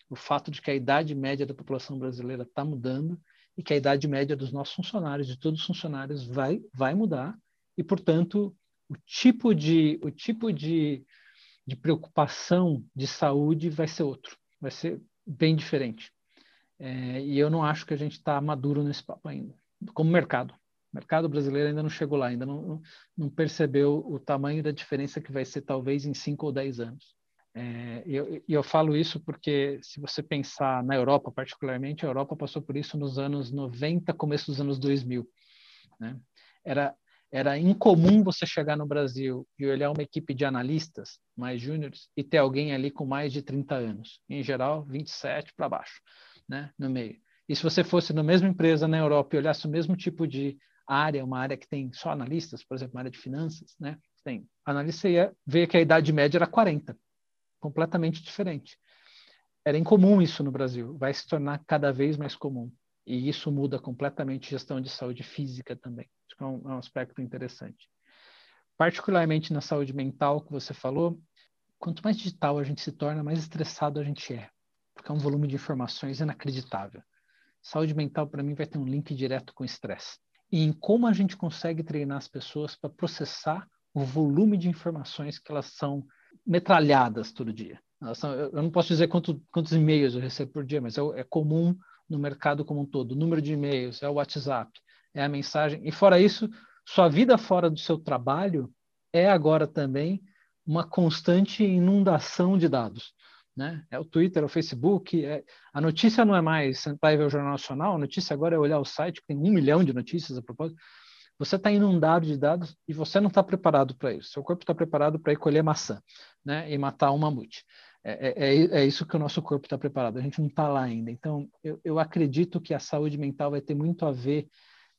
S1: O fato de que a idade média da população brasileira está mudando e que a idade média dos nossos funcionários, de todos os funcionários, vai, vai mudar e, portanto, o tipo de, o tipo de, de preocupação de saúde vai ser outro, vai ser bem diferente. É, e eu não acho que a gente está maduro nesse papo ainda como mercado. O mercado brasileiro ainda não chegou lá, ainda não, não percebeu o tamanho da diferença que vai ser talvez em 5 ou 10 anos. É, e eu, eu, falo isso porque, se você pensar na Europa, particularmente, a Europa passou por isso nos anos 90, começo dos anos 2000. Né? Era, era incomum você chegar no Brasil e olhar uma equipe de analistas mais júniores e ter alguém ali com mais de 30 anos. Em geral, 27 para baixo, né? no meio. E se você fosse na mesma empresa na Europa e olhasse o mesmo tipo de área, uma área que tem só analistas, por exemplo, uma área de finanças, né? Tem analista ia ver que a idade média era 40, completamente diferente. Era incomum isso no Brasil, vai se tornar cada vez mais comum. E isso muda completamente a gestão de saúde física também. Acho que é um, é um aspecto interessante. Particularmente na saúde mental que você falou, quanto mais digital a gente se torna, mais estressado a gente é, porque é um volume de informações inacreditável. Saúde mental, para mim, vai ter um link direto com estresse. E em como a gente consegue treinar as pessoas para processar o volume de informações que elas são metralhadas todo dia. São, eu não posso dizer quanto, quantos e-mails eu recebo por dia, mas é, é comum no mercado como um todo. O número de e-mails, é o WhatsApp, é a mensagem. E fora isso, sua vida fora do seu trabalho é agora também uma constante inundação de dados né? É o Twitter, é o Facebook. É... A notícia não é mais sentar ver o Jornal Nacional, a notícia agora é olhar o site, que tem um milhão de notícias a propósito. Você está inundado de dados e você não está preparado para isso. Seu corpo está preparado para ir colher maçã né? e matar um mamute. É, é, é, é isso que o nosso corpo está preparado. A gente não está lá ainda. Então, eu, eu acredito que a saúde mental vai ter muito a ver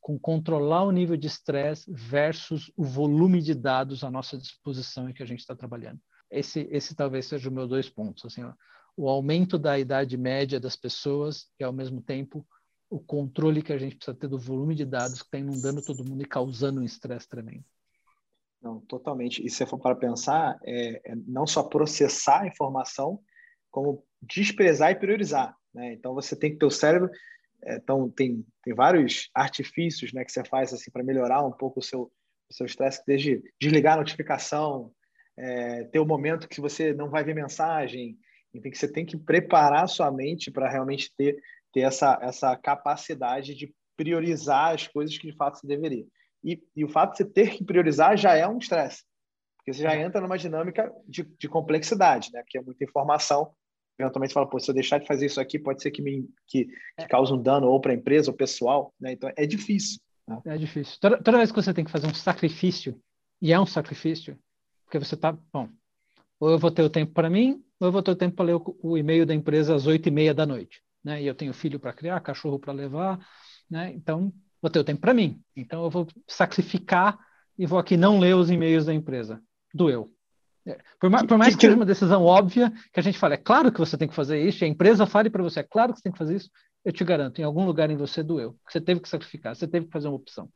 S1: com controlar o nível de estresse versus o volume de dados à nossa disposição e que a gente está trabalhando esse, esse talvez seja o meu dois pontos. Assim, ó, o aumento da idade média das pessoas e, ao mesmo tempo, o controle que a gente precisa ter do volume de dados que está inundando todo mundo e causando um estresse tremendo.
S2: Não, totalmente. E se for para pensar, é, é, não só processar a informação, como desprezar e priorizar. Né? Então, você tem que ter o cérebro. É, então, tem, tem vários artifícios né, que você faz assim para melhorar um pouco o seu O seu estresse desde desligar a notificação, é, ter o um momento que você não vai ver mensagem, enfim, que você tem que preparar sua mente para realmente ter, ter essa, essa capacidade de priorizar as coisas que de fato você deveria. E, e o fato de você ter que priorizar já é um estresse, porque você já entra numa dinâmica de, de complexidade, né? Porque é muita informação. Eventualmente você fala, pô, se eu deixar de fazer isso aqui, pode ser que me que, que cause um dano ou para a empresa ou pessoal, né? Então é difícil. Né?
S1: É difícil. Toda, toda vez que você tem que fazer um sacrifício, e é um sacrifício, porque você está, bom, ou eu vou ter o tempo para mim, ou eu vou ter o tempo para ler o, o e-mail da empresa às oito e meia da noite, né? E eu tenho filho para criar, cachorro para levar, né? Então, vou ter o tempo para mim. Então, eu vou sacrificar e vou aqui não ler os e-mails da empresa. Doeu. É, por mais, por mais que seja uma decisão óbvia, que a gente fala, é claro que você tem que fazer isso, e a empresa fale para você, é claro que você tem que fazer isso, eu te garanto, em algum lugar em você doeu. Você teve que sacrificar, você teve que fazer uma opção.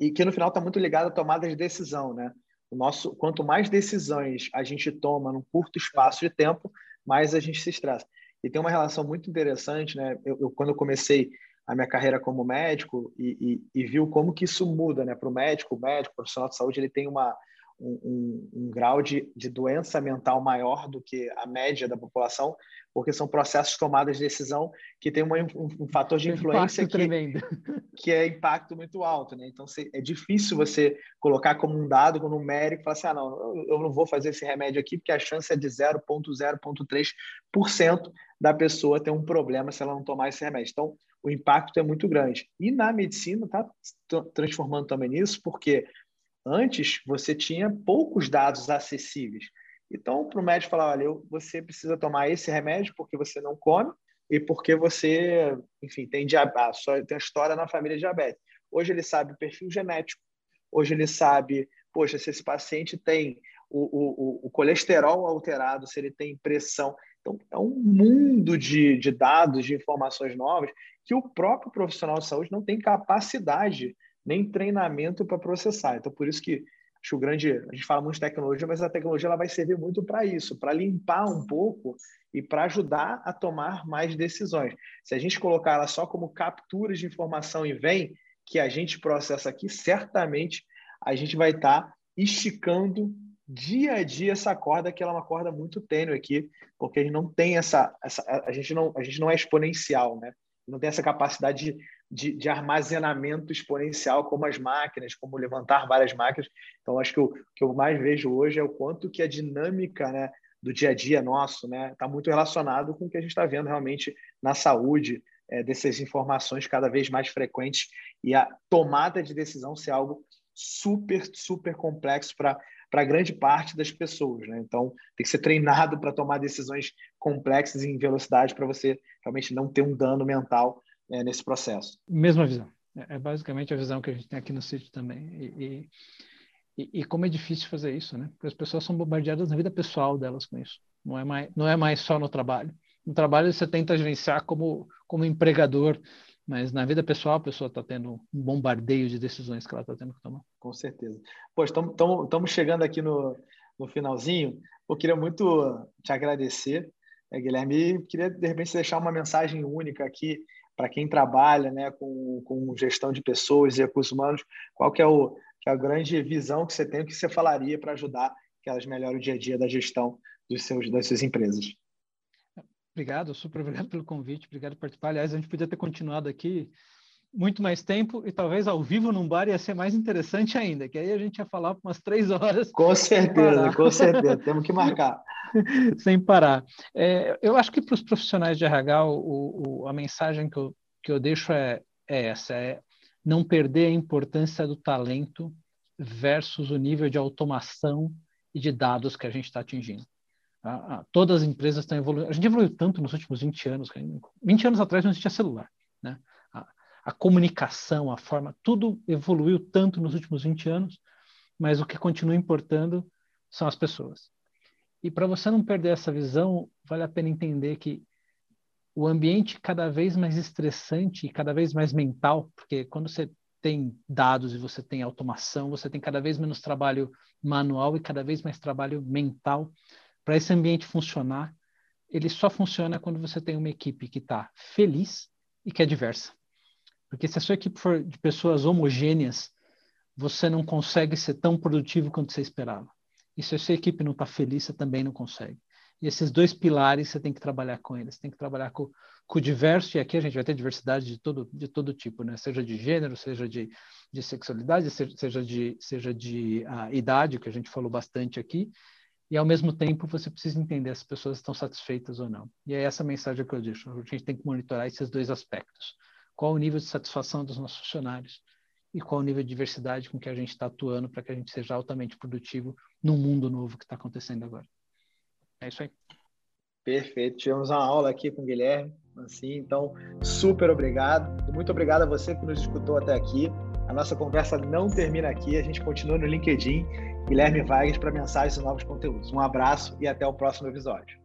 S2: E que no final está muito ligado à tomada de decisão, né? O nosso, quanto mais decisões a gente toma num curto espaço de tempo, mais a gente se estressa. E tem uma relação muito interessante, né? Eu, eu quando eu comecei a minha carreira como médico e, e, e viu como que isso muda, né? Para o médico, o médico, o profissional de saúde, ele tem uma um, um, um, grau de, de doença mental maior do que a média da população, porque são processos tomadas de decisão que tem uma, um, um, fator de influência que, que, é impacto muito alto. Né? Então, é difícil você colocar como um dado, como um numérico, e falar assim, ah, não, eu não vou fazer esse remédio aqui, porque a chance é de 0,0,3% da pessoa ter um problema se ela não tomar esse remédio. Então, o impacto é muito grande. E na medicina está transformando também nisso, porque Antes, você tinha poucos dados acessíveis. Então, para o médico falar, olha, você precisa tomar esse remédio porque você não come e porque você, enfim, tem diabetes, tem história na família diabetes. Hoje ele sabe o perfil genético. Hoje ele sabe, poxa, se esse paciente tem o, o, o colesterol alterado, se ele tem pressão. Então, é um mundo de, de dados, de informações novas que o próprio profissional de saúde não tem capacidade nem treinamento para processar. Então, por isso que acho grande. A gente fala muito de tecnologia, mas a tecnologia ela vai servir muito para isso, para limpar um pouco e para ajudar a tomar mais decisões. Se a gente colocar ela só como capturas de informação e vem, que a gente processa aqui, certamente a gente vai estar tá esticando dia a dia essa corda, que ela é uma corda muito tênue aqui, porque a gente não tem essa, essa a gente não a gente não é exponencial, né? Não tem essa capacidade de de, de, armazenamento exponencial, como as máquinas, como levantar várias máquinas. Então, acho que o que eu mais vejo hoje é o quanto que a dinâmica né, do dia a dia nosso está né, tá muito relacionado com o que a gente está vendo realmente na saúde, é, dessas informações cada vez mais frequentes e a tomada de decisão ser algo super, super complexo para para grande parte das pessoas. Né? Então, tem que ser treinado para tomar decisões complexas em velocidade para você realmente não ter um dano mental é, nesse processo.
S1: Mesma visão. É, é basicamente a visão que a gente tem aqui no sítio também. E, e, e, como é difícil fazer isso, né? Porque as pessoas são bombardeadas na vida pessoal delas com isso. Não é mais, não é mais só no trabalho. No trabalho você tenta gerenciar como, como empregador, mas na vida pessoal a pessoa está tendo um bombardeio de decisões que ela está tendo que tomar.
S2: Com certeza. Pois estamos chegando aqui no, no finalzinho. Eu queria muito te agradecer, Guilherme, e queria de repente deixar uma mensagem única aqui para quem trabalha né, com, com gestão de pessoas e recursos humanos, qual que é, o, que é a grande visão que você tem, o que você falaria para ajudar que elas melhorem o dia a dia da gestão dos seus, das suas empresas?
S1: Obrigado, super obrigado pelo convite, obrigado por participar. Aliás, a gente podia ter continuado aqui muito mais tempo e talvez ao vivo num bar ia ser mais interessante ainda, que aí a gente ia falar por umas três horas.
S2: Com certeza, com certeza, temos que marcar.
S1: sem parar. É, eu acho que para os profissionais de RH, o, o, a mensagem que eu, que eu deixo é, é essa, é não perder a importância do talento versus o nível de automação e de dados que a gente está atingindo. Ah, ah, todas as empresas estão evoluindo. A gente evoluiu tanto nos últimos 20 anos. 20 anos atrás não existia celular. Né? a comunicação, a forma, tudo evoluiu tanto nos últimos 20 anos, mas o que continua importando são as pessoas. E para você não perder essa visão, vale a pena entender que o ambiente cada vez mais estressante e cada vez mais mental, porque quando você tem dados e você tem automação, você tem cada vez menos trabalho manual e cada vez mais trabalho mental. Para esse ambiente funcionar, ele só funciona quando você tem uma equipe que está feliz e que é diversa. Porque se a sua equipe for de pessoas homogêneas, você não consegue ser tão produtivo quanto você esperava. E se a sua equipe não está feliz, você também não consegue. E esses dois pilares você tem que trabalhar com eles. Tem que trabalhar com, com o diverso, e aqui a gente vai ter diversidade de todo, de todo tipo, né? seja de gênero, seja de, de sexualidade, seja, de, seja de uh, idade, que a gente falou bastante aqui, e ao mesmo tempo você precisa entender se as pessoas estão satisfeitas ou não. E é essa mensagem que eu deixo. A gente tem que monitorar esses dois aspectos. Qual o nível de satisfação dos nossos funcionários e qual o nível de diversidade com que a gente está atuando para que a gente seja altamente produtivo num mundo novo que está acontecendo agora. É isso aí.
S2: Perfeito. Tivemos uma aula aqui com o Guilherme. Assim, então, super obrigado. Muito obrigado a você que nos escutou até aqui. A nossa conversa não termina aqui, a gente continua no LinkedIn, Guilherme Vargas, para mensagens e novos conteúdos. Um abraço e até o próximo episódio.